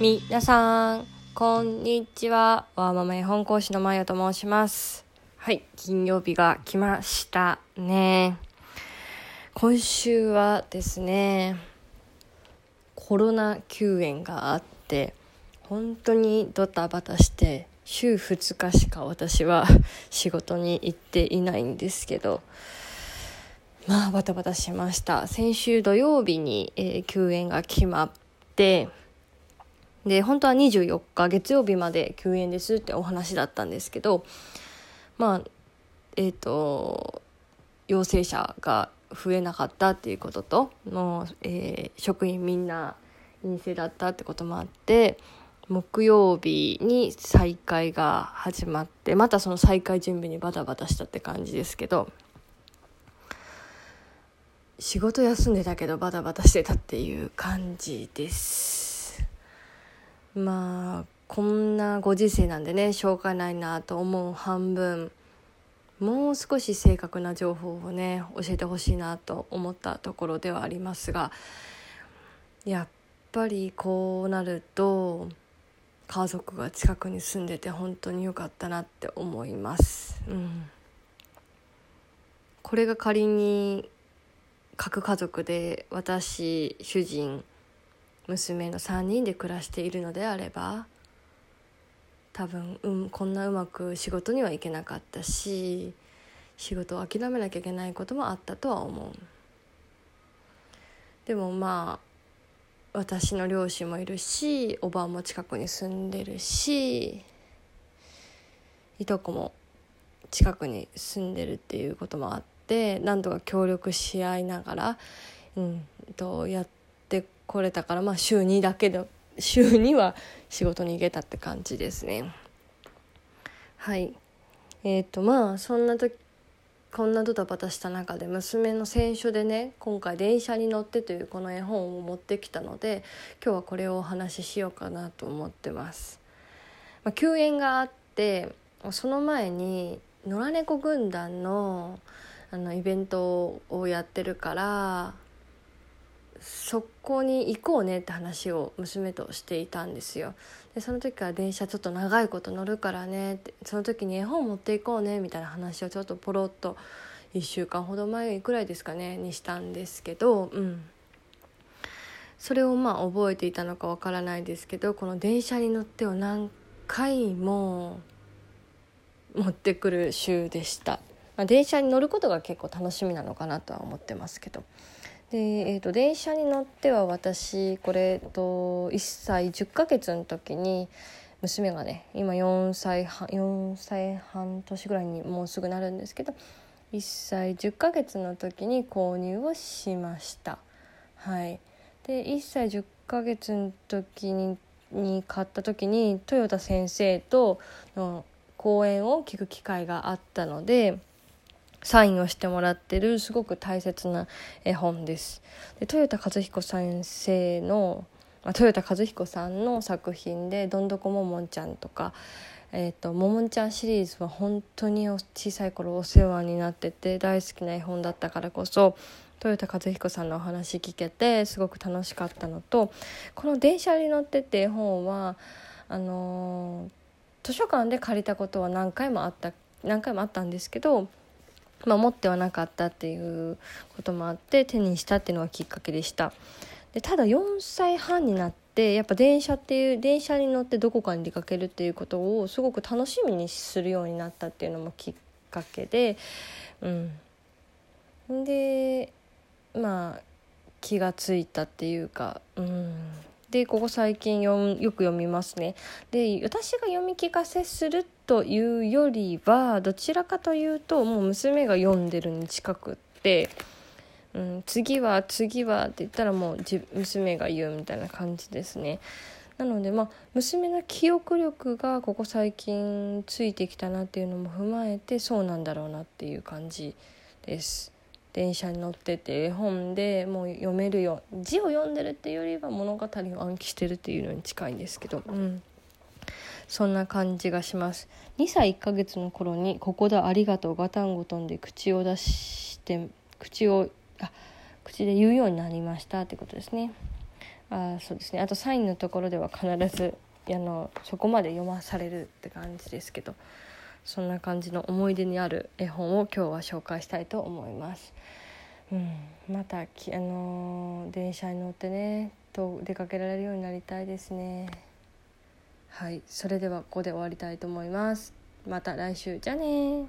みなさんこんにちは。わーママ絵本講師のまよと申します。はい金曜日が来ましたね。今週はですねコロナ休園があって本当にドタバタして週2日しか私は 仕事に行っていないんですけどまあバタバタしました。先週土曜日に、えー、休園が決まってで本当は24日月曜日まで休園ですってお話だったんですけどまあえっ、ー、と陽性者が増えなかったっていうことともう、えー、職員みんな陰性だったってこともあって木曜日に再開が始まってまたその再開準備にバタバタしたって感じですけど仕事休んでたけどバタバタしてたっていう感じです。まあこんなご時世なんでねしょうがないなと思う半分もう少し正確な情報をね教えてほしいなと思ったところではありますがやっぱりこうなると家族が近くに住んでて本当に良かったなって思います。うん、これが仮に核家族で私主人娘の3人で暮らしているのであれば多分、うん、こんなうまく仕事には行けなかったし仕事を諦めなきゃいけないこともあったとは思う。でもまあ私の両親もいるしおばあも近くに住んでるしいとこも近くに住んでるっていうこともあってって何とか協力し合いながら、うん、とやってこれたから、まあ、週2だけで週2は仕事に行けたって感じですね。はいえーとまあそんな時こんなドタバタした中で娘の選書でね今回「電車に乗って」というこの絵本を持ってきたので今日はこれをお話ししようかなと思ってます。まあ、休園があってその前に野良猫軍団のあのイベントをやってるからそこに行こうねって話を娘としていたんですよ。でその時から電車ちょっと長いこと乗るからねってその時に絵本持っていこうねみたいな話をちょっとポロッと1週間ほど前ぐらいですかねにしたんですけどうん。それをまあ覚えていたのかわからないですけどこの電車に乗ってを何回も持ってくる週でした。まあ、電車に乗ることが結構楽しみなのかなとは思ってますけど。でえーと、電車に乗っては私これと1歳10ヶ月の時に娘がね今4歳半4歳半年ぐらいにもうすぐなるんですけど1歳10ヶ月の時に購入をしました。はい、で1歳10ヶ月の時にに買った時に豊田先生との講演を聞く機会があったのでサインをしてもらってるすごく大切な絵本です。で豊田和彦先生の豊田和彦さんの作品で「どんどこももんちゃん」とか「えーと、ももんちゃん」シリーズは本当に小さい頃お世話になってて大好きな絵本だったからこそ豊田和彦さんのお話聞けてすごく楽しかったのとこの「電車に乗って」って絵本はあのー、図書館で借りたことは何回もあった何回もあったんですけどまあ、持ってはなかったっていうこともあって手にしたっていうのがきっかけでした。でただ4歳半になってやっぱ電車っていう電車に乗ってどこかに出かけるっていうことをすごく楽しみにするようになったっていうのもきっかけでうん。でまあ気がついたっていうかうん。でここ最近よよく読みますね。で私が読み聞かせするというよりはどちらかというともう娘が読んでるに近くって、うん、次は次はって言ったらもう娘が言うみたいな感じですね。なのでまあ娘の記憶力がここ最近ついてきたなっていうのも踏まえてそうなんだろうなっていう感じです。電車に乗ってて絵本でもう読めるよ字を読んでるっていうよりは物語を暗記してるっていうのに近いんですけど、うん、そんな感じがします。2歳1ヶ月の頃に「ここだありがとうガタンゴトン」で口を出して口をあ口で言うようになりましたってことですね。あそうですね。あとサインのところでは必ずあのそこまで読まされるって感じですけど。そんな感じの思い出にある絵本を今日は紹介したいと思います。うん、またき、あのー、電車に乗ってねと出かけられるようになりたいですね。はいそれではここで終わりたいと思います。また来週じゃあね